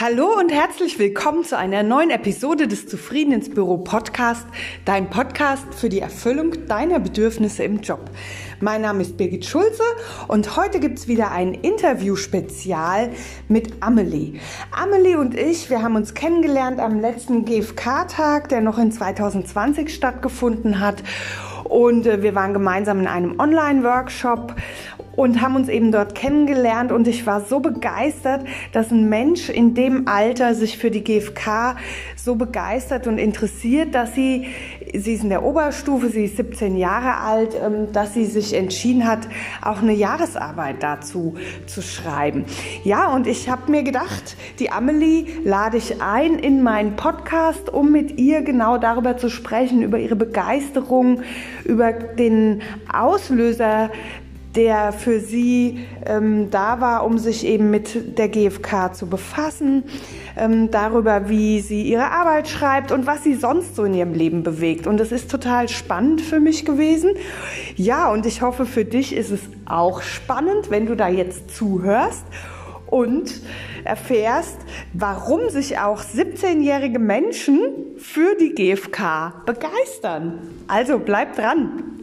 Hallo und herzlich willkommen zu einer neuen Episode des Zufrieden ins Büro Podcast, dein Podcast für die Erfüllung deiner Bedürfnisse im Job. Mein Name ist Birgit Schulze und heute gibt es wieder ein Interview-Spezial mit Amelie. Amelie und ich, wir haben uns kennengelernt am letzten GFK-Tag, der noch in 2020 stattgefunden hat. Und äh, wir waren gemeinsam in einem Online-Workshop und haben uns eben dort kennengelernt und ich war so begeistert, dass ein Mensch in dem Alter sich für die GfK so begeistert und interessiert, dass sie, sie ist in der Oberstufe, sie ist 17 Jahre alt, ähm, dass sie sich entschieden hat, auch eine Jahresarbeit dazu zu schreiben. Ja, und ich habe mir gedacht, die Amelie lade ich ein in meinen Podcast, um mit ihr genau darüber zu sprechen, über ihre Begeisterung, über den Auslöser der für sie ähm, da war, um sich eben mit der GfK zu befassen, ähm, darüber, wie sie ihre Arbeit schreibt und was sie sonst so in ihrem Leben bewegt. Und das ist total spannend für mich gewesen. Ja, und ich hoffe, für dich ist es auch spannend, wenn du da jetzt zuhörst und erfährst, warum sich auch 17-jährige Menschen für die GfK begeistern. Also bleib dran.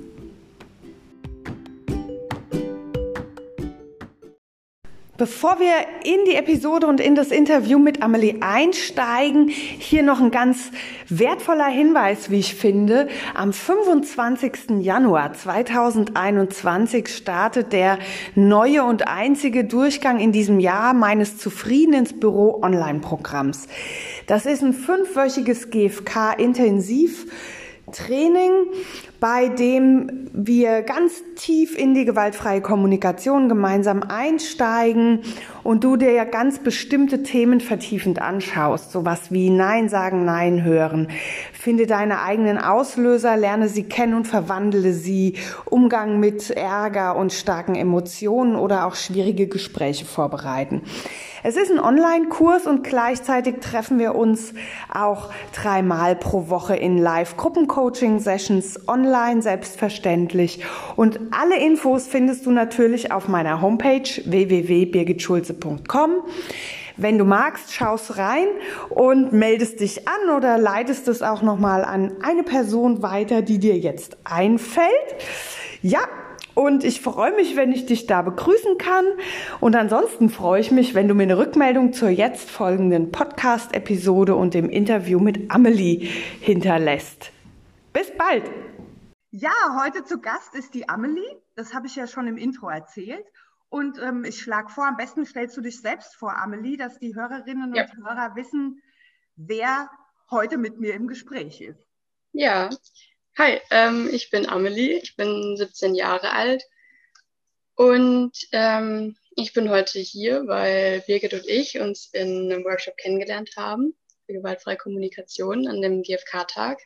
Bevor wir in die Episode und in das Interview mit Amelie einsteigen, hier noch ein ganz wertvoller Hinweis, wie ich finde. Am 25. Januar 2021 startet der neue und einzige Durchgang in diesem Jahr meines Zufrieden ins Büro Online-Programms. Das ist ein fünfwöchiges GFK-Intensiv. Training, bei dem wir ganz tief in die gewaltfreie Kommunikation gemeinsam einsteigen und du dir ja ganz bestimmte Themen vertiefend anschaust, sowas wie Nein sagen, Nein hören. Finde deine eigenen Auslöser, lerne sie kennen und verwandle sie. Umgang mit Ärger und starken Emotionen oder auch schwierige Gespräche vorbereiten. Es ist ein Online-Kurs und gleichzeitig treffen wir uns auch dreimal pro Woche in Live-Gruppen-Coaching-Sessions online, selbstverständlich. Und alle Infos findest du natürlich auf meiner Homepage www.birgitschulze.com. Wenn du magst, schaust rein und meldest dich an oder leitest es auch nochmal an eine Person weiter, die dir jetzt einfällt. Ja, und ich freue mich, wenn ich dich da begrüßen kann. Und ansonsten freue ich mich, wenn du mir eine Rückmeldung zur jetzt folgenden Podcast-Episode und dem Interview mit Amelie hinterlässt. Bis bald! Ja, heute zu Gast ist die Amelie. Das habe ich ja schon im Intro erzählt. Und ähm, ich schlage vor, am besten stellst du dich selbst vor, Amelie, dass die Hörerinnen ja. und Hörer wissen, wer heute mit mir im Gespräch ist. Ja, Hi, ähm, ich bin Amelie, ich bin 17 Jahre alt und ähm, ich bin heute hier, weil Birgit und ich uns in einem Workshop kennengelernt haben für gewaltfreie Kommunikation an dem GFK-Tag.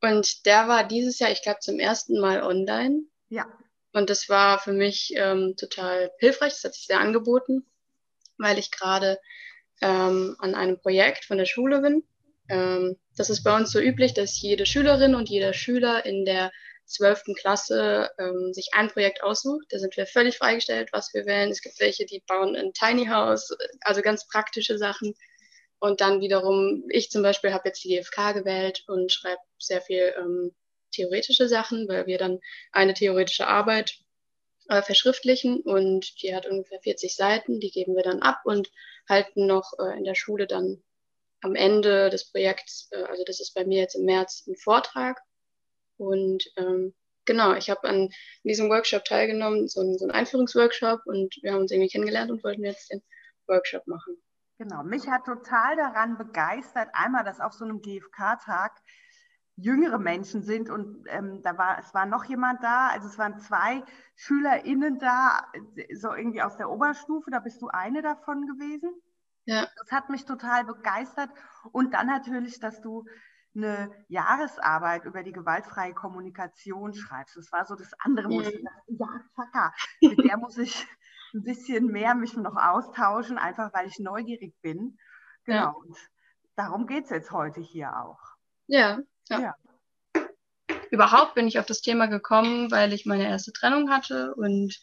Und der war dieses Jahr, ich glaube, zum ersten Mal online. Ja. Und das war für mich ähm, total hilfreich, das hat sich sehr angeboten, weil ich gerade ähm, an einem Projekt von der Schule bin das ist bei uns so üblich, dass jede Schülerin und jeder Schüler in der zwölften Klasse ähm, sich ein Projekt aussucht. Da sind wir völlig freigestellt, was wir wählen. Es gibt welche, die bauen ein Tiny House, also ganz praktische Sachen. Und dann wiederum, ich zum Beispiel habe jetzt die GFK gewählt und schreibe sehr viel ähm, theoretische Sachen, weil wir dann eine theoretische Arbeit äh, verschriftlichen und die hat ungefähr 40 Seiten, die geben wir dann ab und halten noch äh, in der Schule dann am Ende des Projekts, äh, also das ist bei mir jetzt im März ein Vortrag. Und ähm, genau, ich habe an diesem Workshop teilgenommen, so ein, so ein Einführungsworkshop und wir haben uns irgendwie kennengelernt und wollten jetzt den Workshop machen. Genau, mich hat total daran begeistert, einmal, dass auf so einem GFK-Tag jüngere Menschen sind und ähm, da war, es war noch jemand da, also es waren zwei SchülerInnen da, so irgendwie aus der Oberstufe, da bist du eine davon gewesen. Ja. Das hat mich total begeistert. Und dann natürlich, dass du eine Jahresarbeit über die gewaltfreie Kommunikation schreibst. Das war so das andere, wo ich dachte, ja, Chaka, mit der muss ich ein bisschen mehr mich noch austauschen, einfach weil ich neugierig bin. Genau. Ja. Und darum geht es jetzt heute hier auch. Ja, ja. ja. Überhaupt bin ich auf das Thema gekommen, weil ich meine erste Trennung hatte und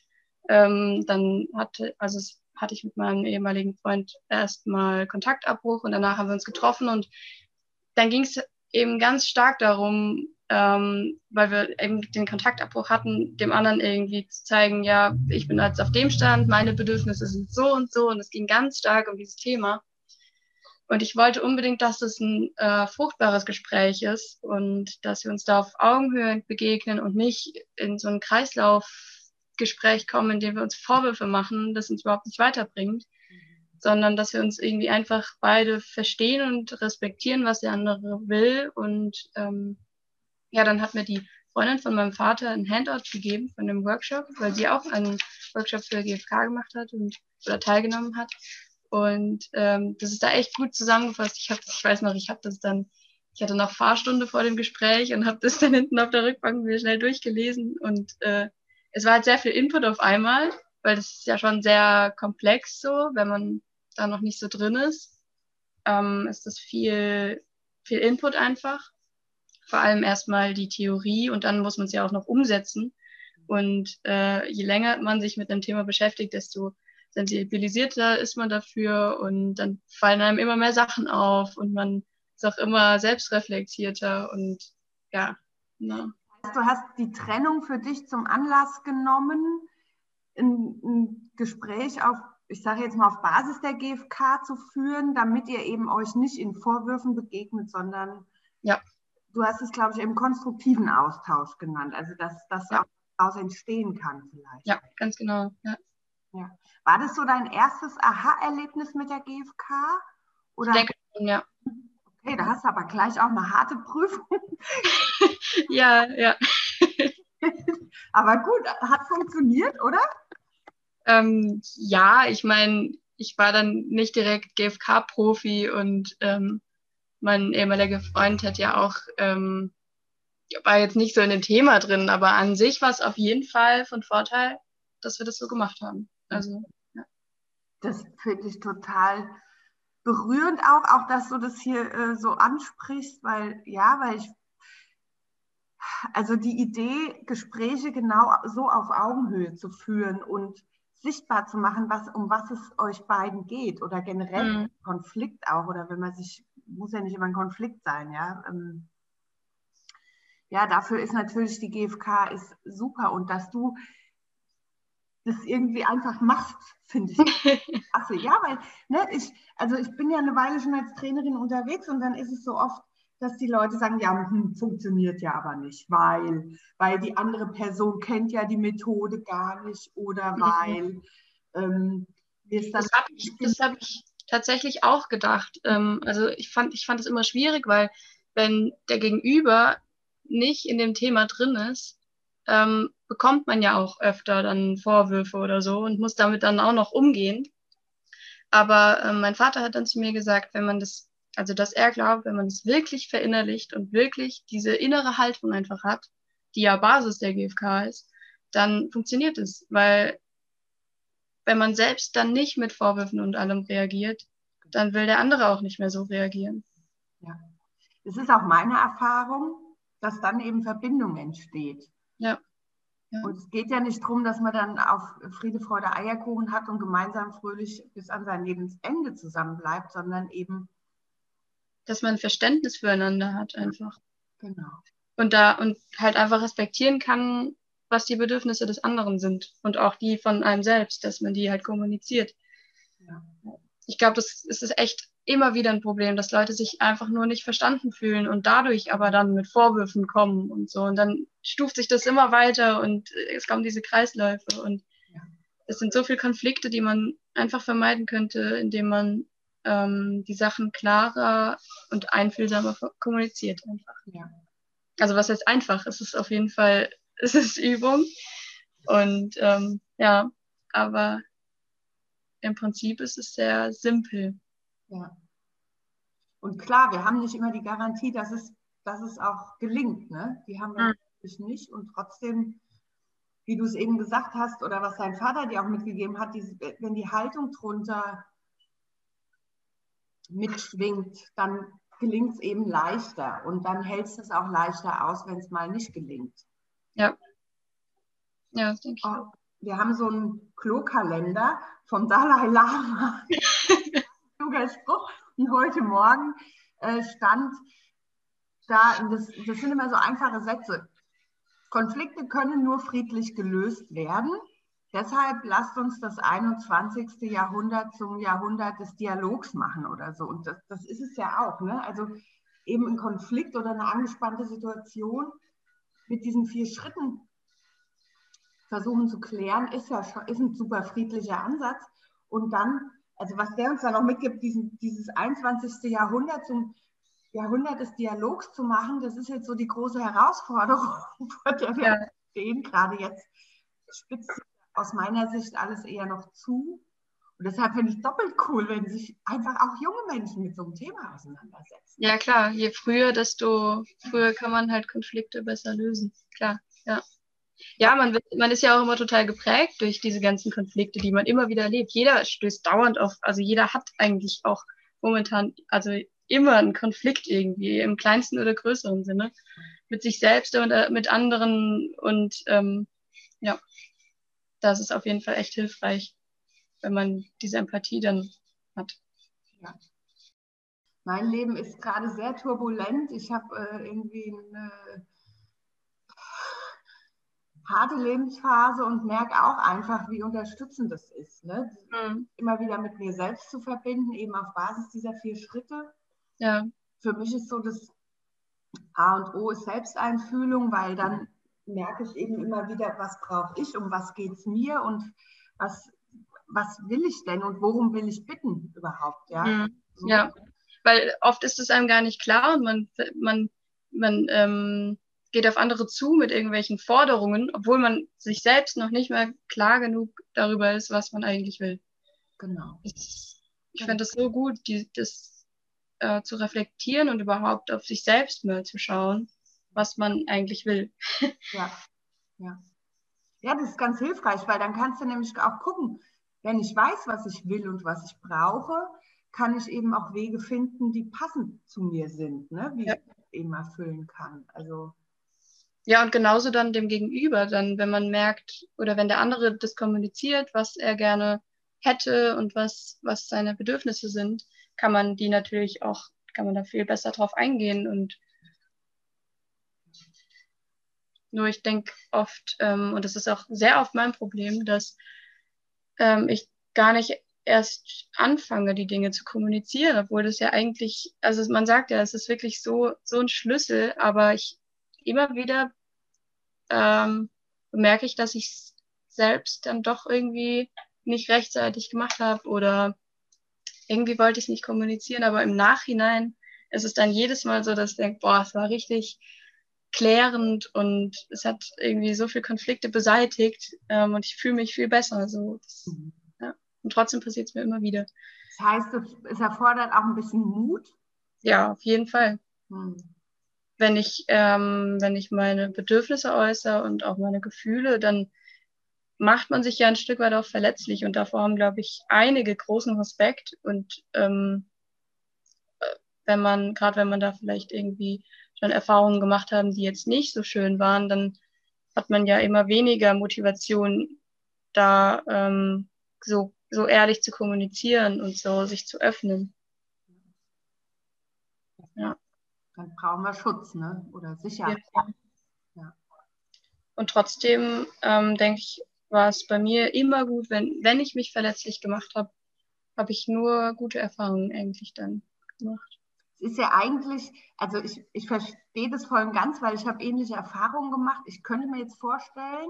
ähm, dann hatte, also es hatte ich mit meinem ehemaligen Freund erstmal Kontaktabbruch und danach haben wir uns getroffen und dann ging es eben ganz stark darum, ähm, weil wir eben den Kontaktabbruch hatten, dem anderen irgendwie zu zeigen, ja, ich bin jetzt auf dem Stand, meine Bedürfnisse sind so und so und es ging ganz stark um dieses Thema. Und ich wollte unbedingt, dass es ein äh, fruchtbares Gespräch ist und dass wir uns da auf Augenhöhe begegnen und nicht in so ein Kreislaufgespräch kommen, in dem wir uns Vorwürfe machen, das uns überhaupt nicht weiterbringt, sondern dass wir uns irgendwie einfach beide verstehen und respektieren, was der andere will. Und ähm, ja, dann hat mir die Freundin von meinem Vater ein Handout gegeben von dem Workshop, weil sie auch einen Workshop für GFK gemacht hat und oder teilgenommen hat. Und ähm, das ist da echt gut zusammengefasst. Ich, hab, ich weiß noch, ich habe das dann, ich hatte noch Fahrstunde vor dem Gespräch und habe das dann hinten auf der Rückbank mir schnell durchgelesen. Und äh, es war halt sehr viel Input auf einmal, weil das ist ja schon sehr komplex so, wenn man da noch nicht so drin ist. Ähm, ist das viel, viel Input einfach. Vor allem erstmal die Theorie und dann muss man es ja auch noch umsetzen. Und äh, je länger man sich mit dem Thema beschäftigt, desto sensibilisierter ist man dafür und dann fallen einem immer mehr Sachen auf und man ist auch immer selbstreflektierter und ja. Ne. Du hast die Trennung für dich zum Anlass genommen, ein, ein Gespräch auf, ich sage jetzt mal auf Basis der GfK zu führen, damit ihr eben euch nicht in Vorwürfen begegnet, sondern ja. du hast es, glaube ich, im konstruktiven Austausch genannt, also dass das ja. auch daraus entstehen kann vielleicht. Ja, ganz genau. Ja. Ja. War das so dein erstes Aha-Erlebnis mit der GfK? Oder? Ich denke schon, ja. Okay, da hast du aber gleich auch eine harte Prüfung. ja, ja. aber gut, hat funktioniert, oder? Ähm, ja, ich meine, ich war dann nicht direkt GfK-Profi und ähm, mein ehemaliger Freund hat ja auch, ähm, war jetzt nicht so in dem Thema drin, aber an sich war es auf jeden Fall von Vorteil, dass wir das so gemacht haben. Also, ja. Das finde ich total berührend auch, auch dass du das hier äh, so ansprichst, weil, ja, weil ich, also die Idee, Gespräche genau so auf Augenhöhe zu führen und sichtbar zu machen, was, um was es euch beiden geht oder generell mhm. Konflikt auch oder wenn man sich, muss ja nicht immer ein Konflikt sein, ja. Ähm, ja, dafür ist natürlich die GfK ist super und dass du das irgendwie einfach machst, finde ich. Achso, ja, weil, ne, ich, also ich bin ja eine Weile schon als Trainerin unterwegs und dann ist es so oft, dass die Leute sagen, ja, hm, funktioniert ja aber nicht, weil, weil die andere Person kennt ja die Methode gar nicht oder mhm. weil ähm, das habe ich, hab ich tatsächlich auch gedacht. Ähm, also ich fand, ich fand es immer schwierig, weil wenn der Gegenüber nicht in dem Thema drin ist, ähm, bekommt man ja auch öfter dann Vorwürfe oder so und muss damit dann auch noch umgehen. Aber äh, mein Vater hat dann zu mir gesagt, wenn man das, also dass er glaubt, wenn man das wirklich verinnerlicht und wirklich diese innere Haltung einfach hat, die ja Basis der GfK ist, dann funktioniert es, weil wenn man selbst dann nicht mit Vorwürfen und allem reagiert, dann will der andere auch nicht mehr so reagieren. Ja. Es ist auch meine Erfahrung, dass dann eben Verbindung entsteht. Ja. Ja. Und es geht ja nicht darum, dass man dann auf Friede, Freude, Eierkuchen hat und gemeinsam fröhlich bis an sein Lebensende zusammenbleibt, sondern eben. Dass man Verständnis füreinander hat einfach. Genau. Und da und halt einfach respektieren kann, was die Bedürfnisse des anderen sind und auch die von einem selbst, dass man die halt kommuniziert. Ja. Ich glaube, das, das ist echt immer wieder ein Problem, dass Leute sich einfach nur nicht verstanden fühlen und dadurch aber dann mit Vorwürfen kommen und so. Und dann stuft sich das immer weiter und es kommen diese Kreisläufe und ja. es sind so viele Konflikte, die man einfach vermeiden könnte, indem man ähm, die Sachen klarer und einfühlsamer kommuniziert einfach. Ja. Also was heißt einfach? Es ist auf jeden Fall, es ist Übung und ähm, ja, aber im Prinzip ist es sehr simpel. Ja. Und klar, wir haben nicht immer die Garantie, dass es, dass es auch gelingt. Ne? Die haben wir mhm. natürlich nicht. Und trotzdem, wie du es eben gesagt hast, oder was dein Vater dir auch mitgegeben hat, die, wenn die Haltung drunter mitschwingt, dann gelingt es eben leichter. Und dann hältst du es auch leichter aus, wenn es mal nicht gelingt. Ja. Ja, das denke ich auch. Wir haben so einen Klokalender vom Dalai Lama. Kluger Spruch. Und heute Morgen äh, stand da, das, das sind immer so einfache Sätze. Konflikte können nur friedlich gelöst werden. Deshalb lasst uns das 21. Jahrhundert zum Jahrhundert des Dialogs machen oder so. Und das, das ist es ja auch. Ne? Also eben ein Konflikt oder eine angespannte Situation mit diesen vier Schritten versuchen zu klären, ist ja schon, ist ein super friedlicher Ansatz. Und dann, also was der uns dann noch mitgibt, diesen, dieses 21. Jahrhundert zum Jahrhundert des Dialogs zu machen, das ist jetzt so die große Herausforderung, vor der wir ja. stehen. Gerade jetzt spitzt aus meiner Sicht alles eher noch zu. Und deshalb finde ich doppelt cool, wenn sich einfach auch junge Menschen mit so einem Thema auseinandersetzen. Ja, klar. Je früher, desto früher kann man halt Konflikte besser lösen. Klar, ja. Ja, man, wird, man ist ja auch immer total geprägt durch diese ganzen Konflikte, die man immer wieder erlebt. Jeder stößt dauernd auf, also jeder hat eigentlich auch momentan, also immer einen Konflikt irgendwie, im kleinsten oder größeren Sinne, mit sich selbst und äh, mit anderen. Und ähm, ja, das ist auf jeden Fall echt hilfreich, wenn man diese Empathie dann hat. Ja. Mein Leben ist gerade sehr turbulent. Ich habe äh, irgendwie eine harte Lebensphase und merke auch einfach, wie unterstützend das ist. Ne? Mhm. Immer wieder mit mir selbst zu verbinden, eben auf Basis dieser vier Schritte. Ja. Für mich ist so das A und O ist Selbsteinfühlung, weil dann merke ich eben immer wieder, was brauche ich, um was geht es mir und was, was will ich denn und worum will ich bitten überhaupt. Ja, mhm. so. ja. weil oft ist es einem gar nicht klar und man, man, man ähm, geht auf andere zu mit irgendwelchen Forderungen, obwohl man sich selbst noch nicht mal klar genug darüber ist, was man eigentlich will. Genau. Ich, ich finde das so gut, die, das äh, zu reflektieren und überhaupt auf sich selbst mal zu schauen, was man eigentlich will. ja, ja. Ja, das ist ganz hilfreich, weil dann kannst du nämlich auch gucken, wenn ich weiß, was ich will und was ich brauche, kann ich eben auch Wege finden, die passend zu mir sind, ne? wie ja. ich eben erfüllen kann. Also ja, und genauso dann dem Gegenüber, dann, wenn man merkt oder wenn der andere das kommuniziert, was er gerne hätte und was, was seine Bedürfnisse sind, kann man die natürlich auch, kann man da viel besser drauf eingehen. Und nur ich denke oft, ähm, und das ist auch sehr oft mein Problem, dass ähm, ich gar nicht erst anfange, die Dinge zu kommunizieren, obwohl das ja eigentlich, also man sagt ja, es ist wirklich so, so ein Schlüssel, aber ich immer wieder ähm, bemerke ich, dass ich es selbst dann doch irgendwie nicht rechtzeitig gemacht habe oder irgendwie wollte ich es nicht kommunizieren, aber im Nachhinein ist es dann jedes Mal so, dass ich denke, boah, es war richtig klärend und es hat irgendwie so viele Konflikte beseitigt ähm, und ich fühle mich viel besser. Also das, mhm. ja. Und trotzdem passiert es mir immer wieder. Das heißt, es erfordert auch ein bisschen Mut? Ja, auf jeden Fall. Mhm wenn ich, ähm, wenn ich meine Bedürfnisse äußere und auch meine Gefühle, dann macht man sich ja ein Stück weit auch verletzlich und davor haben, glaube ich, einige großen Respekt und ähm, wenn man, gerade wenn man da vielleicht irgendwie schon Erfahrungen gemacht haben, die jetzt nicht so schön waren, dann hat man ja immer weniger Motivation, da ähm, so, so ehrlich zu kommunizieren und so sich zu öffnen. Ja dann brauchen wir Schutz ne? oder Sicherheit. Ja. ja. Und trotzdem ähm, denke ich, war es bei mir immer gut, wenn, wenn ich mich verletzlich gemacht habe, habe ich nur gute Erfahrungen eigentlich dann gemacht. Es ist ja eigentlich, also ich, ich verstehe das voll und ganz, weil ich habe ähnliche Erfahrungen gemacht. Ich könnte mir jetzt vorstellen,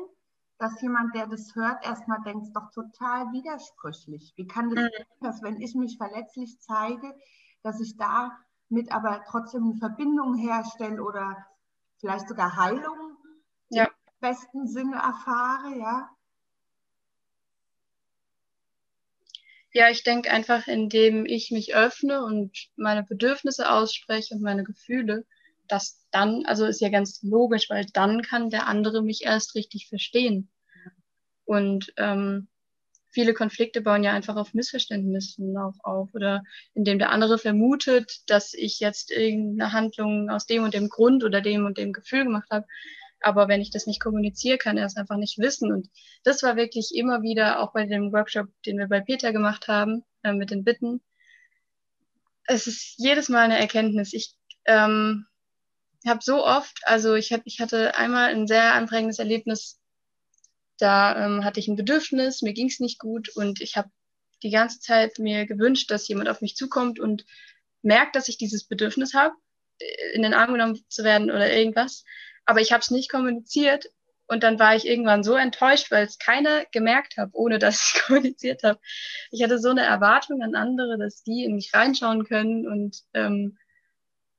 dass jemand, der das hört, erstmal denkt, es ist doch total widersprüchlich. Wie kann das, mhm. dass wenn ich mich verletzlich zeige, dass ich da mit aber trotzdem eine Verbindung herstelle oder vielleicht sogar Heilung ja. im besten Sinne erfahre, ja? Ja, ich denke einfach, indem ich mich öffne und meine Bedürfnisse ausspreche und meine Gefühle, dass dann, also ist ja ganz logisch, weil dann kann der andere mich erst richtig verstehen. Und ähm, viele Konflikte bauen ja einfach auf Missverständnissen auch auf oder indem der andere vermutet, dass ich jetzt irgendeine Handlung aus dem und dem Grund oder dem und dem Gefühl gemacht habe. Aber wenn ich das nicht kommuniziere, kann er es einfach nicht wissen. Und das war wirklich immer wieder, auch bei dem Workshop, den wir bei Peter gemacht haben, äh, mit den Bitten. Es ist jedes Mal eine Erkenntnis. Ich ähm, habe so oft, also ich, hab, ich hatte einmal ein sehr anprägendes Erlebnis, da ähm, hatte ich ein Bedürfnis, mir ging es nicht gut und ich habe die ganze Zeit mir gewünscht, dass jemand auf mich zukommt und merkt, dass ich dieses Bedürfnis habe, in den Arm genommen zu werden oder irgendwas. Aber ich habe es nicht kommuniziert und dann war ich irgendwann so enttäuscht, weil es keiner gemerkt hat, ohne dass ich kommuniziert habe. Ich hatte so eine Erwartung an andere, dass die in mich reinschauen können und ähm,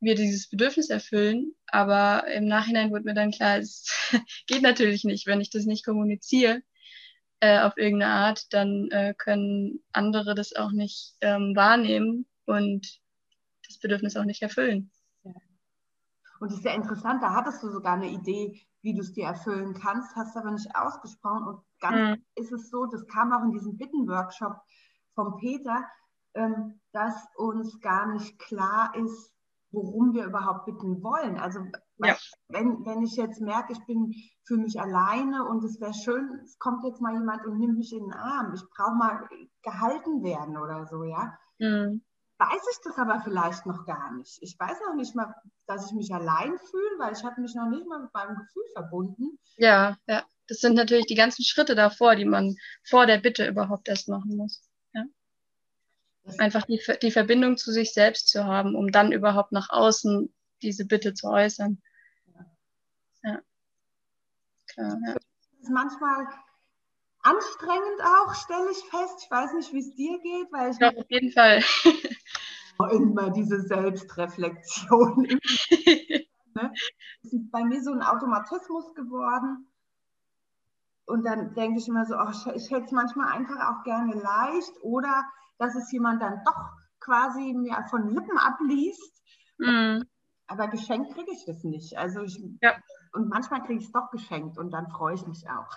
wir dieses Bedürfnis erfüllen. Aber im Nachhinein wurde mir dann klar, es geht natürlich nicht, wenn ich das nicht kommuniziere äh, auf irgendeine Art, dann äh, können andere das auch nicht ähm, wahrnehmen und das Bedürfnis auch nicht erfüllen. Ja. Und das ist ja interessant, da hattest du sogar eine Idee, wie du es dir erfüllen kannst, hast aber nicht ausgesprochen. Und ganz mhm. ist es so, das kam auch in diesem Bitten-Workshop vom Peter, ähm, dass uns gar nicht klar ist, worum wir überhaupt bitten wollen. Also ja. wenn, wenn ich jetzt merke, ich bin für mich alleine und es wäre schön, es kommt jetzt mal jemand und nimmt mich in den Arm, ich brauche mal gehalten werden oder so, ja. Mhm. Weiß ich das aber vielleicht noch gar nicht. Ich weiß noch nicht mal, dass ich mich allein fühle, weil ich habe mich noch nicht mal mit meinem Gefühl verbunden. Ja, ja. Das sind natürlich die ganzen Schritte davor, die man vor der Bitte überhaupt erst machen muss. Einfach die, die Verbindung zu sich selbst zu haben, um dann überhaupt nach außen diese Bitte zu äußern. Ja. Klar, ja. Das ist manchmal anstrengend auch, stelle ich fest. Ich weiß nicht, wie es dir geht, weil ich. Ja, auf jeden Fall. immer diese Selbstreflexion. ne? Das ist bei mir so ein Automatismus geworden. Und dann denke ich immer so, oh, ich hätte es manchmal einfach auch gerne leicht oder dass es jemand dann doch quasi mir von Lippen abliest. Mm. Aber geschenkt kriege ich das nicht. Also ich, ja. Und manchmal kriege ich es doch geschenkt und dann freue ich mich auch.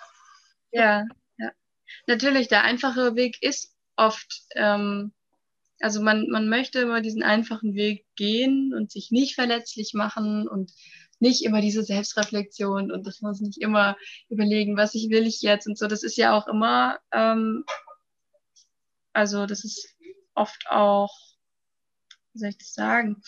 Ja, ja. Natürlich, der einfache Weg ist oft, ähm, also man, man möchte immer diesen einfachen Weg gehen und sich nicht verletzlich machen und nicht immer diese Selbstreflexion und das muss nicht immer überlegen, was ich will ich jetzt und so. Das ist ja auch immer ähm, also das ist oft auch, wie soll ich das sagen?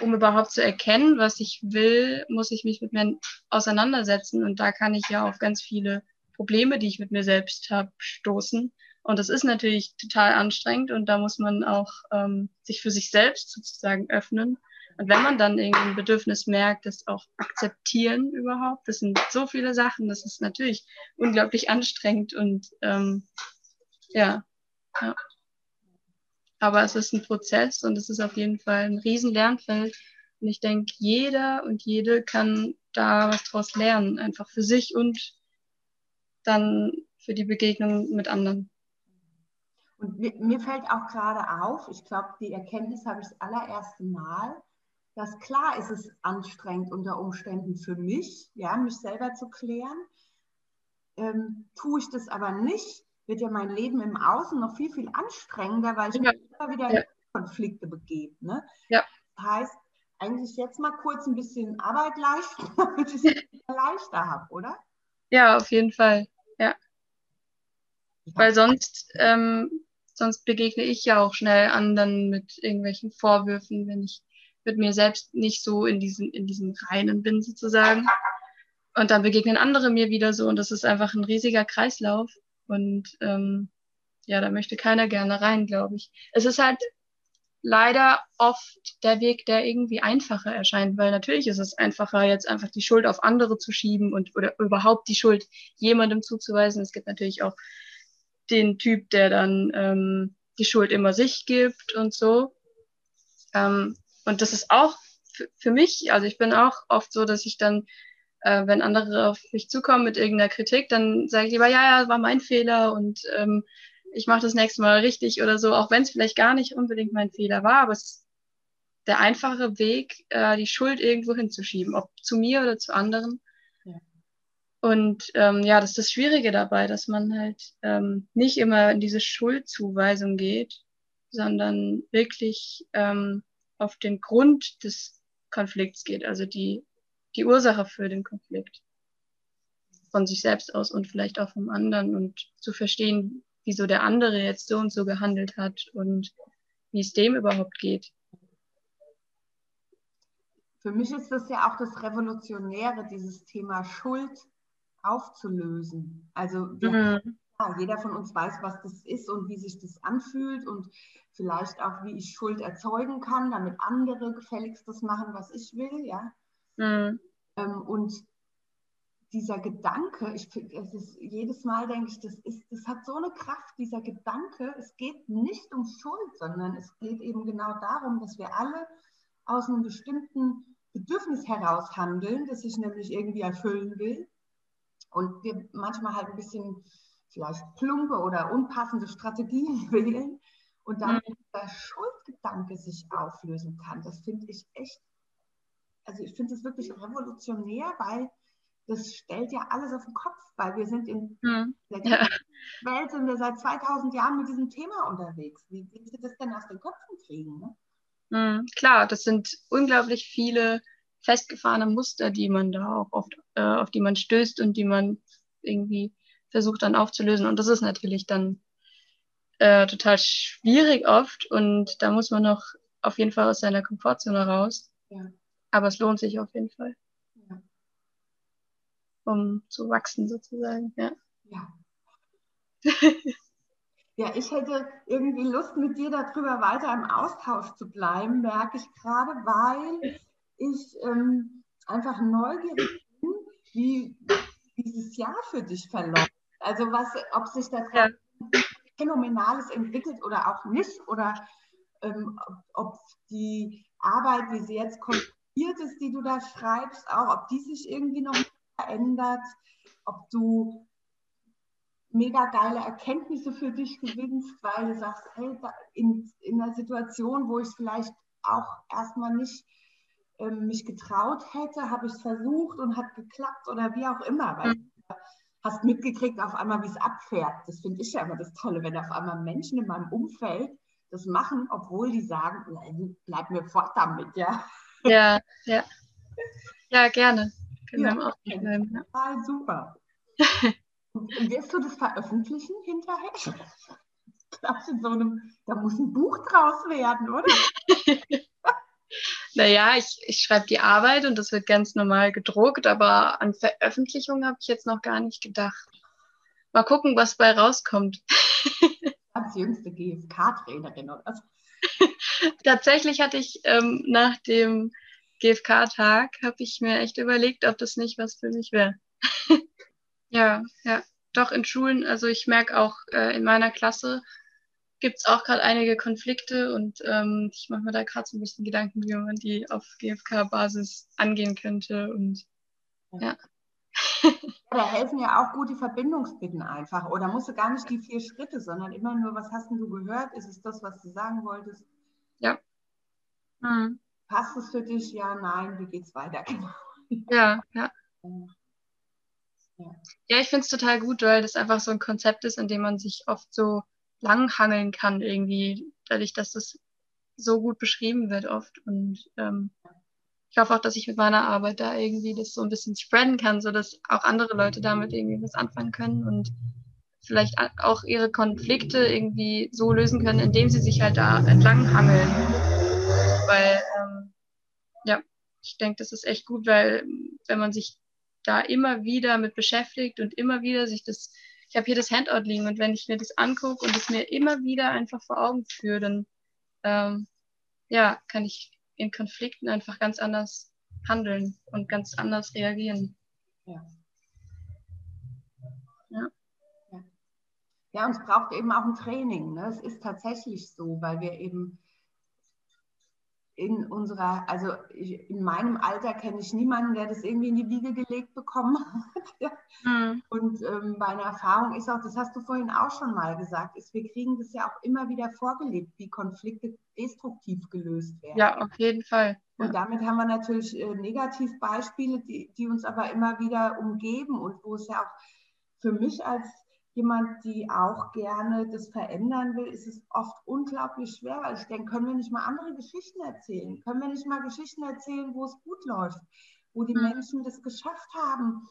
Um überhaupt zu erkennen, was ich will, muss ich mich mit mir auseinandersetzen. Und da kann ich ja auf ganz viele Probleme, die ich mit mir selbst habe, stoßen. Und das ist natürlich total anstrengend und da muss man auch ähm, sich für sich selbst sozusagen öffnen. Und wenn man dann irgendein Bedürfnis merkt, das auch akzeptieren überhaupt, das sind so viele Sachen, das ist natürlich unglaublich anstrengend und ähm, ja, ja. Aber es ist ein Prozess und es ist auf jeden Fall ein riesen Lernfeld. Und ich denke, jeder und jede kann da was draus lernen, einfach für sich und dann für die Begegnung mit anderen. Und mir fällt auch gerade auf, ich glaube, die Erkenntnis habe ich das allererste Mal, dass klar ist es anstrengend unter Umständen für mich, ja, mich selber zu klären. Ähm, tue ich das aber nicht, wird ja mein Leben im Außen noch viel, viel anstrengender, weil ich ja. mich immer wieder ja. in Konflikte begebe. Ne? Ja. Das heißt, eigentlich jetzt mal kurz ein bisschen Arbeit leisten, damit ich es leichter habe, oder? Ja, auf jeden Fall. Ja. Weil sonst, ähm, sonst begegne ich ja auch schnell anderen mit irgendwelchen Vorwürfen, wenn ich mit mir selbst nicht so in diesem, in diesem Reinen bin, sozusagen. Und dann begegnen andere mir wieder so und das ist einfach ein riesiger Kreislauf. Und ähm, ja, da möchte keiner gerne rein, glaube ich. Es ist halt leider oft der Weg, der irgendwie einfacher erscheint, weil natürlich ist es einfacher, jetzt einfach die Schuld auf andere zu schieben und oder überhaupt die Schuld jemandem zuzuweisen. Es gibt natürlich auch den Typ, der dann ähm, die Schuld immer sich gibt und so. Ähm, und das ist auch für mich, also ich bin auch oft so, dass ich dann äh, wenn andere auf mich zukommen mit irgendeiner Kritik, dann sage ich lieber, ja, ja, war mein Fehler und ähm, ich mache das nächste Mal richtig oder so, auch wenn es vielleicht gar nicht unbedingt mein Fehler war, aber es ist der einfache Weg, äh, die Schuld irgendwo hinzuschieben, ob zu mir oder zu anderen. Ja. Und ähm, ja, das ist das Schwierige dabei, dass man halt ähm, nicht immer in diese Schuldzuweisung geht, sondern wirklich ähm, auf den Grund des Konflikts geht, also die die Ursache für den Konflikt von sich selbst aus und vielleicht auch vom anderen und zu verstehen, wieso der andere jetzt so und so gehandelt hat und wie es dem überhaupt geht. Für mich ist das ja auch das Revolutionäre, dieses Thema Schuld aufzulösen. Also mhm. ja, jeder von uns weiß, was das ist und wie sich das anfühlt und vielleicht auch, wie ich Schuld erzeugen kann, damit andere gefälligst das machen, was ich will, ja. Mhm. Ähm, und dieser Gedanke, ich es ist jedes Mal denke ich, das ist, das hat so eine Kraft, dieser Gedanke, es geht nicht um Schuld, sondern es geht eben genau darum, dass wir alle aus einem bestimmten Bedürfnis heraus handeln, das ich nämlich irgendwie erfüllen will. Und wir manchmal halt ein bisschen vielleicht plumpe oder unpassende Strategien wählen und dann mhm. der Schuldgedanke sich auflösen kann. Das finde ich echt, also ich finde das wirklich revolutionär, weil das stellt ja alles auf den Kopf, weil wir sind in mhm. der ja. Welt, sind wir seit 2000 Jahren mit diesem Thema unterwegs. Wie willst du das denn aus den Köpfen kriegen? Ne? Mhm, klar, das sind unglaublich viele festgefahrene Muster, die man da auch oft, äh, auf die man stößt und die man irgendwie versucht dann aufzulösen. Und das ist natürlich dann äh, total schwierig oft und da muss man noch auf jeden Fall aus seiner Komfortzone raus. Ja. Aber es lohnt sich auf jeden Fall um zu wachsen sozusagen. Ja. ja. ja, ich hätte irgendwie Lust, mit dir darüber weiter im Austausch zu bleiben, merke ich gerade, weil ich ähm, einfach neugierig bin, wie dieses Jahr für dich verläuft. Also was, ob sich da ja. Phänomenales entwickelt oder auch nicht, oder ähm, ob die Arbeit, wie sie jetzt konstruiert ist, die du da schreibst, auch ob die sich irgendwie noch verändert, ob du mega geile Erkenntnisse für dich gewinnst, weil du sagst, hey, in, in einer Situation, wo ich vielleicht auch erstmal nicht ähm, mich getraut hätte, habe ich es versucht und hat geklappt oder wie auch immer. Weil mhm. du hast mitgekriegt auf einmal, wie es abfährt. Das finde ich ja immer das Tolle, wenn auf einmal Menschen in meinem Umfeld das machen, obwohl die sagen, bleib mir fort damit, ja. Ja, ja. Ja, gerne. Genau, ja, aufschreiben. Ja. Total super. Wirst du das veröffentlichen hinterher? So einem, da muss ein Buch draus werden, oder? naja, ich, ich schreibe die Arbeit und das wird ganz normal gedruckt, aber an Veröffentlichung habe ich jetzt noch gar nicht gedacht. Mal gucken, was bei rauskommt. Als jüngste GFK-Trainerin oder so. Tatsächlich hatte ich ähm, nach dem GFK-Tag habe ich mir echt überlegt, ob das nicht was für mich wäre. ja, ja, doch in Schulen, also ich merke auch äh, in meiner Klasse gibt es auch gerade einige Konflikte und ähm, ich mache mir da gerade so ein bisschen Gedanken, wie man die auf GFK-Basis angehen könnte und ja. ja. Da helfen ja auch gute Verbindungsbitten einfach. Oder musst du gar nicht die vier Schritte, sondern immer nur, was hast du gehört? Ist es das, was du sagen wolltest? Ja. Mhm passt es für dich? Ja, nein, wie geht es weiter? Genau. Ja, ja. Ja, ich finde es total gut, weil das einfach so ein Konzept ist, in dem man sich oft so langhangeln kann, irgendwie, dadurch, dass das so gut beschrieben wird oft. Und ähm, ich hoffe auch, dass ich mit meiner Arbeit da irgendwie das so ein bisschen spreaden kann, sodass auch andere Leute damit irgendwie was anfangen können und vielleicht auch ihre Konflikte irgendwie so lösen können, indem sie sich halt da entlang hangeln. Weil ja, ich denke, das ist echt gut, weil wenn man sich da immer wieder mit beschäftigt und immer wieder sich das, ich habe hier das Handout liegen und wenn ich mir das angucke und es mir immer wieder einfach vor Augen führe, dann ähm, ja, kann ich in Konflikten einfach ganz anders handeln und ganz anders reagieren. Ja. Ja. Ja, und es braucht eben auch ein Training. Ne? Es ist tatsächlich so, weil wir eben in unserer, also in meinem Alter kenne ich niemanden, der das irgendwie in die Wiege gelegt bekommen hat. mhm. Und ähm, meine Erfahrung ist auch, das hast du vorhin auch schon mal gesagt, ist, wir kriegen das ja auch immer wieder vorgelebt, wie Konflikte destruktiv gelöst werden. Ja, auf jeden Fall. Ja. Und damit haben wir natürlich äh, Negativbeispiele, die, die uns aber immer wieder umgeben und wo es ja auch für mich als jemand, die auch gerne das verändern will, ist es oft unglaublich schwer, weil ich denke, können wir nicht mal andere Geschichten erzählen? Können wir nicht mal Geschichten erzählen, wo es gut läuft? wo die mhm. Menschen das geschafft haben,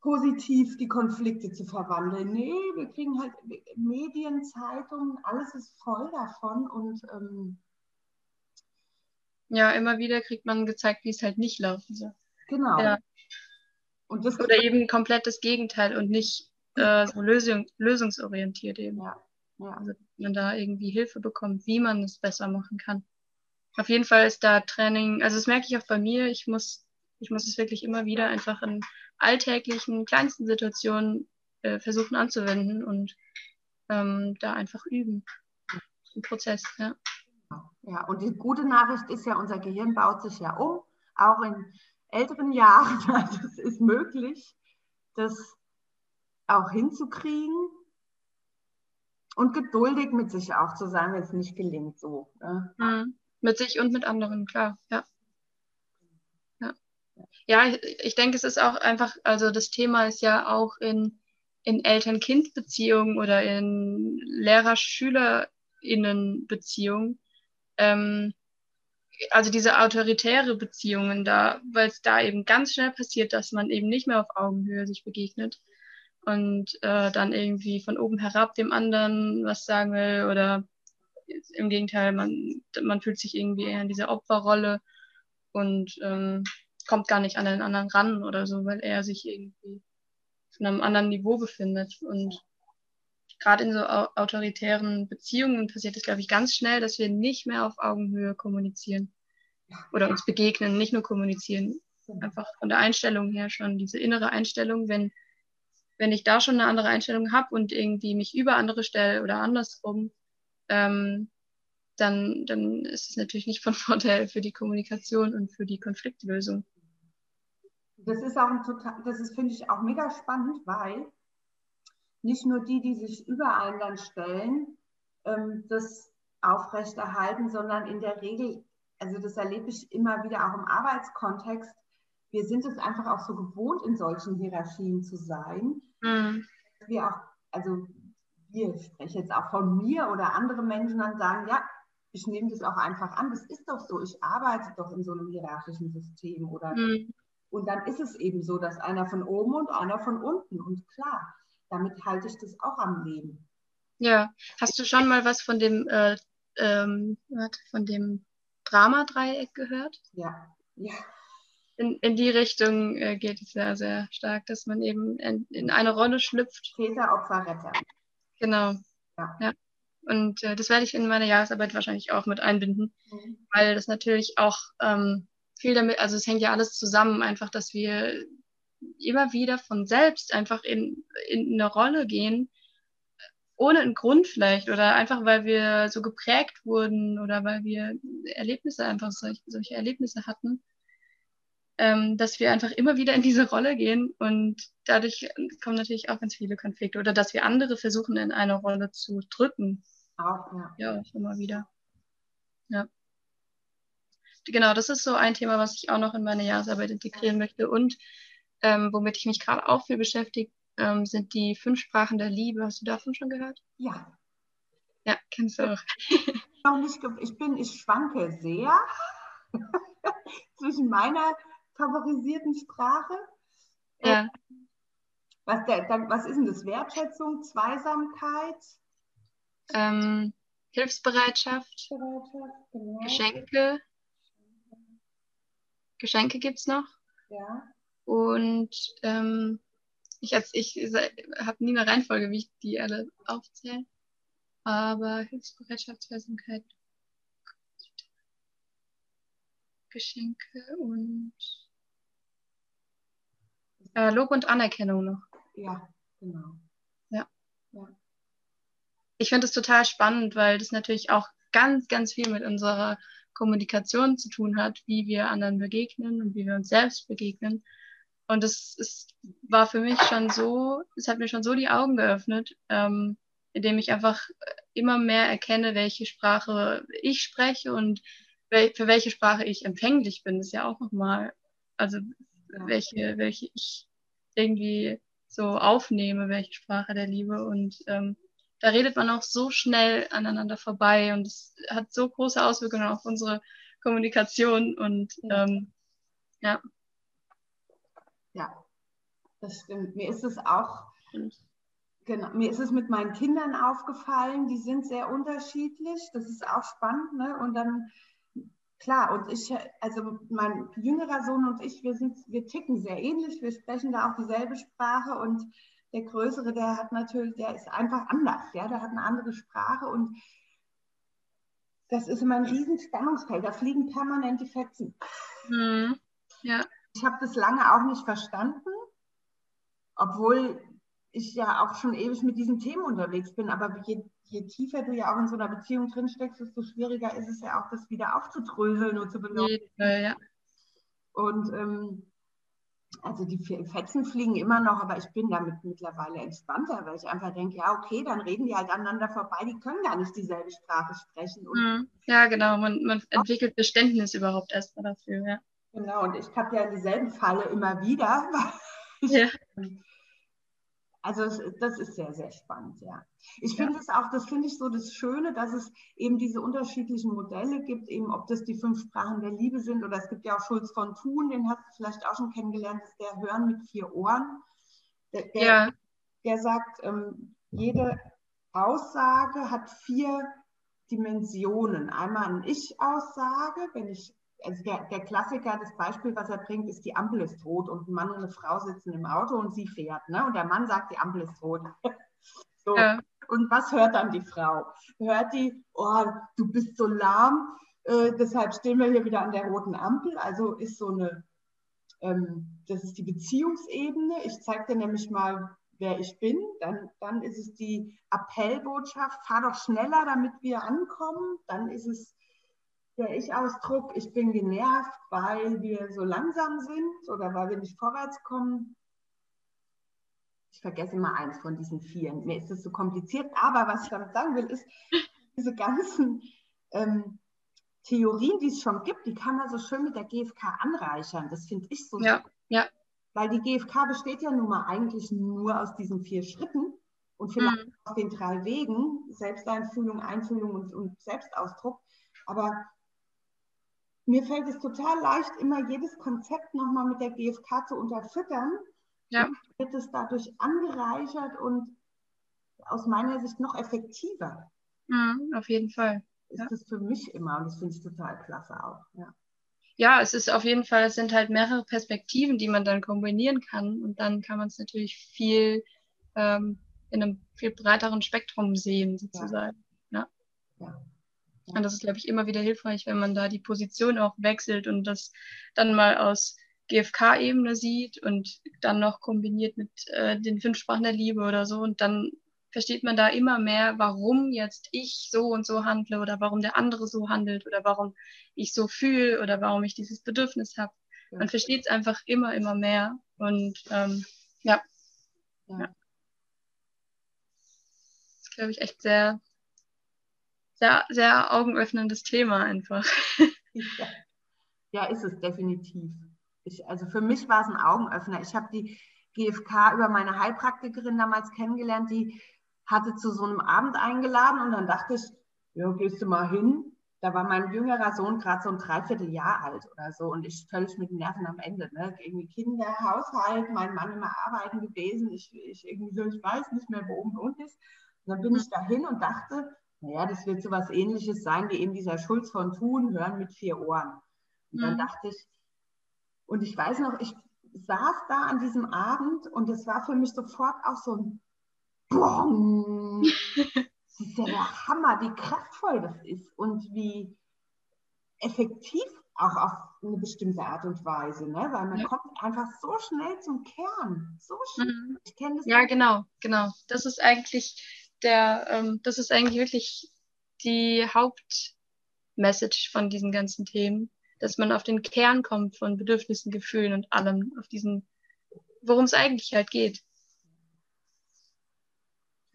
positiv die Konflikte zu verwandeln. Nee, wir kriegen halt Medien, Zeitungen, alles ist voll davon und ähm, ja, immer wieder kriegt man gezeigt, wie es halt nicht laufen soll. Genau. Ja. Und das Oder eben komplett das Gegenteil und nicht äh, so Lösung, lösungsorientiert eben. Ja. Ja. Also, man da irgendwie Hilfe bekommt, wie man es besser machen kann. Auf jeden Fall ist da Training, also das merke ich auch bei mir, ich muss, ich muss es wirklich immer wieder einfach in alltäglichen, kleinsten Situationen äh, versuchen anzuwenden und ähm, da einfach üben. Ein Prozess, ja. Ja, und die gute Nachricht ist ja, unser Gehirn baut sich ja um, auch in älteren Jahren. Also es ist möglich, das auch hinzukriegen und geduldig mit sich auch zu sein, wenn es nicht gelingt so. Ne? Mhm. Mit sich und mit anderen, klar, ja. Ja, ja ich, ich denke, es ist auch einfach, also das Thema ist ja auch in, in Eltern-Kind-Beziehungen oder in Lehrer-SchülerInnen-Beziehungen ähm, also diese autoritäre Beziehungen da, weil es da eben ganz schnell passiert, dass man eben nicht mehr auf Augenhöhe sich begegnet und äh, dann irgendwie von oben herab dem anderen was sagen will oder im Gegenteil, man, man fühlt sich irgendwie eher in dieser Opferrolle und ähm, kommt gar nicht an den anderen ran oder so, weil er sich irgendwie von einem anderen Niveau befindet und gerade in so autoritären Beziehungen passiert es, glaube ich, ganz schnell, dass wir nicht mehr auf Augenhöhe kommunizieren oder uns begegnen, nicht nur kommunizieren. Einfach von der Einstellung her schon, diese innere Einstellung, wenn, wenn ich da schon eine andere Einstellung habe und irgendwie mich über andere stelle oder andersrum, ähm, dann, dann ist es natürlich nicht von Vorteil für die Kommunikation und für die Konfliktlösung. Das ist auch ein total, das ist, finde ich, auch mega spannend, weil nicht nur die, die sich über einen dann stellen, ähm, das aufrechterhalten, sondern in der Regel, also das erlebe ich immer wieder auch im Arbeitskontext, wir sind es einfach auch so gewohnt, in solchen Hierarchien zu sein. Mhm. Wir auch, also wir sprechen jetzt auch von mir oder andere Menschen dann sagen, ja, ich nehme das auch einfach an, das ist doch so, ich arbeite doch in so einem hierarchischen System oder mhm. und dann ist es eben so, dass einer von oben und einer von unten und klar, damit halte ich das auch am Leben. Ja, hast du schon mal was von dem, äh, ähm, von dem Drama-Dreieck gehört? Ja, ja. In, in die Richtung äh, geht es sehr, sehr stark, dass man eben in, in eine Rolle schlüpft. Täter, Opfer, Retter. Genau. Ja. ja. Und äh, das werde ich in meiner Jahresarbeit wahrscheinlich auch mit einbinden, mhm. weil das natürlich auch ähm, viel damit, also es hängt ja alles zusammen, einfach, dass wir immer wieder von selbst einfach in, in eine Rolle gehen, ohne einen Grund vielleicht oder einfach weil wir so geprägt wurden oder weil wir Erlebnisse einfach solch, solche Erlebnisse hatten, ähm, dass wir einfach immer wieder in diese Rolle gehen und dadurch kommen natürlich auch ganz viele Konflikte oder dass wir andere versuchen in eine Rolle zu drücken. Auch, ja. Ja, auch immer wieder. Ja. Genau, das ist so ein Thema, was ich auch noch in meine Jahresarbeit integrieren möchte und ähm, womit ich mich gerade auch viel beschäftige, ähm, sind die fünf Sprachen der Liebe. Hast du davon schon gehört? Ja. Ja, kennst du auch. ich bin, ich schwanke sehr zwischen meiner favorisierten Sprache. Ja. Was, der, dann, was ist denn das? Wertschätzung, Zweisamkeit? Ähm, Hilfsbereitschaft, Bereitschaft, genau. Geschenke. Geschenke gibt es noch. Ja. Und ähm, ich, ich habe nie eine Reihenfolge, wie ich die alle aufzähle. Aber Hilfsbereitschaft, Zweisamkeit, Geschenke und äh, Lob und Anerkennung noch. Ja, genau. Ja. ja. Ich finde es total spannend, weil das natürlich auch ganz, ganz viel mit unserer Kommunikation zu tun hat, wie wir anderen begegnen und wie wir uns selbst begegnen. Und es, es war für mich schon so, es hat mir schon so die Augen geöffnet, ähm, indem ich einfach immer mehr erkenne, welche Sprache ich spreche und wel für welche Sprache ich empfänglich bin. Ist ja auch nochmal, also ja. welche, welche ich irgendwie so aufnehme, welche Sprache der Liebe. Und ähm, da redet man auch so schnell aneinander vorbei und es hat so große Auswirkungen auf unsere Kommunikation und ähm, ja, Ja, das stimmt. Mir ist es auch, genau, mir ist es mit meinen Kindern aufgefallen, die sind sehr unterschiedlich. Das ist auch spannend, ne? Und dann klar, und ich, also mein jüngerer Sohn und ich, wir sind, wir ticken sehr ähnlich, wir sprechen da auch dieselbe Sprache und der Größere, der hat natürlich, der ist einfach anders, ja, der hat eine andere Sprache und das ist immer ein riesen Spannungsfeld, da fliegen permanent die Fetzen. Mhm. Ja. Ich habe das lange auch nicht verstanden, obwohl ich ja auch schon ewig mit diesen Themen unterwegs bin, aber je, je tiefer du ja auch in so einer Beziehung drin steckst, desto schwieriger ist es ja auch, das wieder aufzudröseln und zu belohnen. Ja. Und ähm, also die Fetzen fliegen immer noch, aber ich bin damit mittlerweile entspannter, weil ich einfach denke, ja, okay, dann reden die halt aneinander vorbei, die können gar nicht dieselbe Sprache sprechen. Mhm. ja, genau, man, man entwickelt Verständnis überhaupt erstmal dafür, ja. Genau, und ich habe ja dieselben Falle immer wieder. ja. Also das ist sehr, sehr spannend, ja. Ich finde es auch, das finde ich so das Schöne, dass es eben diese unterschiedlichen Modelle gibt, eben ob das die fünf Sprachen der Liebe sind oder es gibt ja auch Schulz von Thun, den hast du vielleicht auch schon kennengelernt, das ist der Hören mit vier Ohren. Der, der, ja. der sagt, ähm, jede Aussage hat vier Dimensionen. Einmal eine Ich-Aussage, wenn ich also der, der, Klassiker, das Beispiel, was er bringt, ist, die Ampel ist rot und ein Mann und eine Frau sitzen im Auto und sie fährt. Ne? Und der Mann sagt, die Ampel ist rot. so. Ja. Und was hört dann die Frau? Hört die, oh, du bist so lahm, äh, deshalb stehen wir hier wieder an der roten Ampel. Also ist so eine, ähm, das ist die Beziehungsebene. Ich zeige dir nämlich mal, wer ich bin. Dann, dann ist es die Appellbotschaft, fahr doch schneller, damit wir ankommen. Dann ist es der Ich-Ausdruck, ich bin genervt, weil wir so langsam sind oder weil wir nicht vorwärts kommen. Ich vergesse immer eins von diesen vier. Mir ist das so kompliziert, aber was ich damit sagen will, ist, diese ganzen ähm, Theorien, die es schon gibt, die kann man so schön mit der GfK anreichern. Das finde ich so ja, ja. Weil die GfK besteht ja nun mal eigentlich nur aus diesen vier Schritten und vielleicht mhm. aus den drei Wegen, Selbsteinfühlung, Einfühlung und, und Selbstausdruck. Aber mir fällt es total leicht, immer jedes Konzept nochmal mit der GfK zu unterfüttern. Ja. Wird es dadurch angereichert und aus meiner Sicht noch effektiver. Mhm, auf jeden Fall. Ist ja. das für mich immer und das finde ich total klasse auch. Ja. ja, es ist auf jeden Fall, es sind halt mehrere Perspektiven, die man dann kombinieren kann und dann kann man es natürlich viel ähm, in einem viel breiteren Spektrum sehen, sozusagen. ja. ja. Und das ist, glaube ich, immer wieder hilfreich, wenn man da die Position auch wechselt und das dann mal aus GFK-Ebene sieht und dann noch kombiniert mit äh, den fünf Sprachen der Liebe oder so. Und dann versteht man da immer mehr, warum jetzt ich so und so handle oder warum der andere so handelt oder warum ich so fühle oder warum ich dieses Bedürfnis habe. Man versteht es einfach immer, immer mehr. Und ähm, ja. ja. ja. Das ist, glaube ich, echt sehr, sehr, sehr augenöffnendes Thema einfach. Ja. ja, ist es definitiv. Ich, also für mich war es ein Augenöffner. Ich habe die GfK über meine Heilpraktikerin damals kennengelernt, die hatte zu so einem Abend eingeladen und dann dachte ich, ja, gehst du mal hin. Da war mein jüngerer Sohn gerade so ein Dreivierteljahr alt oder so und ich völlig mit den Nerven am Ende. Ne? Irgendwie Kinder, Haushalt, mein Mann immer arbeiten gewesen. Ich, ich irgendwie so, ich weiß nicht mehr, wo oben und ist. Und dann bin ich dahin und dachte, naja, das wird so was ähnliches sein wie eben dieser Schulz von Thun, hören mit vier Ohren. Und mhm. dann dachte ich, und ich weiß noch, ich saß da an diesem Abend und es war für mich sofort auch so ein Bong. das ist ja der Hammer, wie kraftvoll das ist und wie effektiv auch auf eine bestimmte Art und Weise, ne? weil man ja. kommt einfach so schnell zum Kern. So schnell. Mhm. Ich kenne das. Ja, genau, genau. Das ist eigentlich der, ähm, das ist eigentlich wirklich die Hauptmessage von diesen ganzen Themen, dass man auf den Kern kommt von Bedürfnissen, Gefühlen und allem, auf diesen, worum es eigentlich halt geht.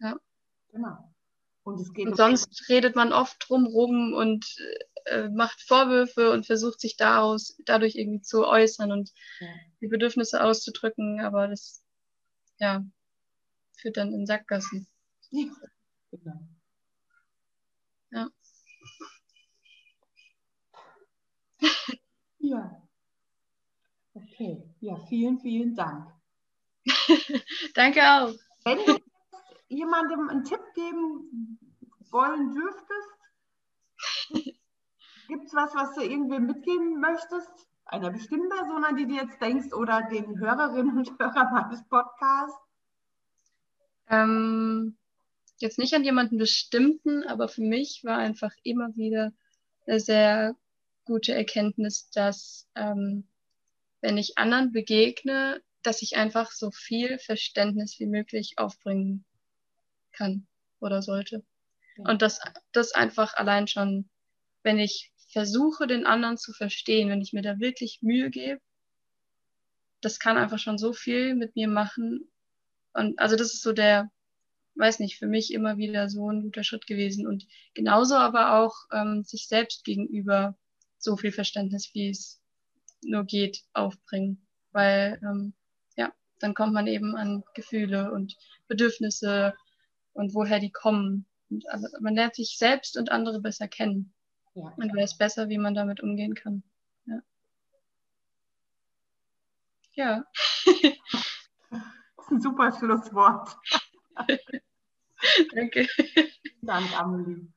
Ja. Genau. Und, es geht und sonst redet man oft drumrum und äh, macht Vorwürfe und versucht sich daraus, dadurch irgendwie zu äußern und ja. die Bedürfnisse auszudrücken, aber das ja, führt dann in Sackgassen. Ja, genau. Ja. ja. Okay, ja, vielen, vielen Dank. Danke auch. Wenn du jemandem einen Tipp geben wollen dürftest, gibt es was, was du irgendwie mitgeben möchtest? Einer bestimmten Person, an die du jetzt denkst, oder den Hörerinnen und Hörern meines Podcasts? Ähm, jetzt nicht an jemanden bestimmten, aber für mich war einfach immer wieder eine sehr gute Erkenntnis, dass ähm, wenn ich anderen begegne, dass ich einfach so viel Verständnis wie möglich aufbringen kann oder sollte. Ja. Und das, das einfach allein schon, wenn ich versuche, den anderen zu verstehen, wenn ich mir da wirklich Mühe gebe, das kann einfach schon so viel mit mir machen. Und also das ist so der, weiß nicht, für mich immer wieder so ein guter Schritt gewesen. Und genauso aber auch ähm, sich selbst gegenüber so viel Verständnis, wie es nur geht, aufbringen. Weil ähm, ja, dann kommt man eben an Gefühle und Bedürfnisse und woher die kommen. Und also man lernt sich selbst und andere besser kennen. Ja. Und weiß besser, wie man damit umgehen kann. Ja. Ja. das ist ein super Schlusswort. Danke. Danke, Amelie.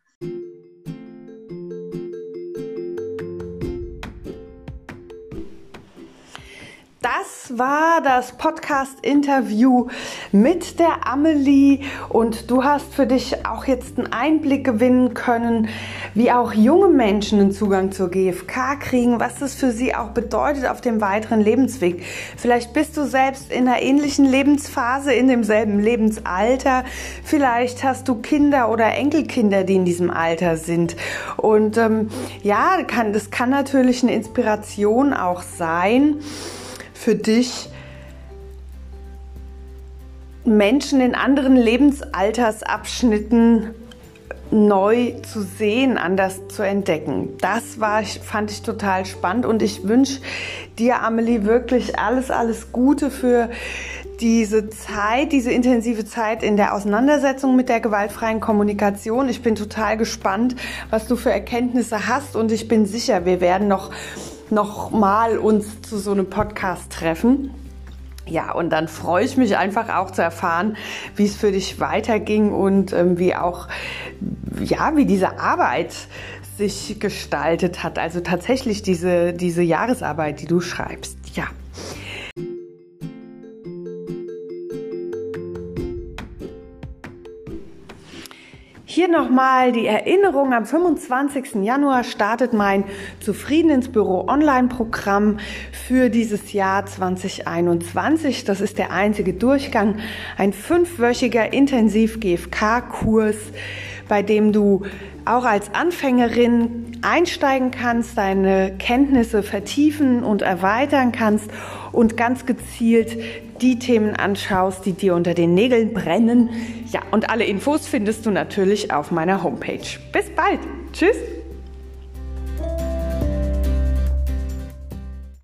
Das war das Podcast-Interview mit der Amelie und du hast für dich auch jetzt einen Einblick gewinnen können, wie auch junge Menschen einen Zugang zur GfK kriegen, was das für sie auch bedeutet auf dem weiteren Lebensweg. Vielleicht bist du selbst in einer ähnlichen Lebensphase, in demselben Lebensalter. Vielleicht hast du Kinder oder Enkelkinder, die in diesem Alter sind. Und ähm, ja, kann, das kann natürlich eine Inspiration auch sein für dich, Menschen in anderen Lebensaltersabschnitten neu zu sehen, anders zu entdecken. Das war, fand ich total spannend und ich wünsche dir, Amelie, wirklich alles, alles Gute für diese Zeit, diese intensive Zeit in der Auseinandersetzung mit der gewaltfreien Kommunikation. Ich bin total gespannt, was du für Erkenntnisse hast und ich bin sicher, wir werden noch noch mal uns zu so einem Podcast treffen. Ja, und dann freue ich mich einfach auch zu erfahren, wie es für dich weiterging und ähm, wie auch, ja, wie diese Arbeit sich gestaltet hat. Also tatsächlich diese, diese Jahresarbeit, die du schreibst. Ja. Hier nochmal die Erinnerung. Am 25. Januar startet mein Zufrieden ins Büro Online-Programm für dieses Jahr 2021. Das ist der einzige Durchgang. Ein fünfwöchiger Intensiv-GFK-Kurs, bei dem du auch als Anfängerin einsteigen kannst, deine Kenntnisse vertiefen und erweitern kannst und ganz gezielt die Themen anschaust, die dir unter den Nägeln brennen. Ja, und alle Infos findest du natürlich auf meiner Homepage. Bis bald. Tschüss.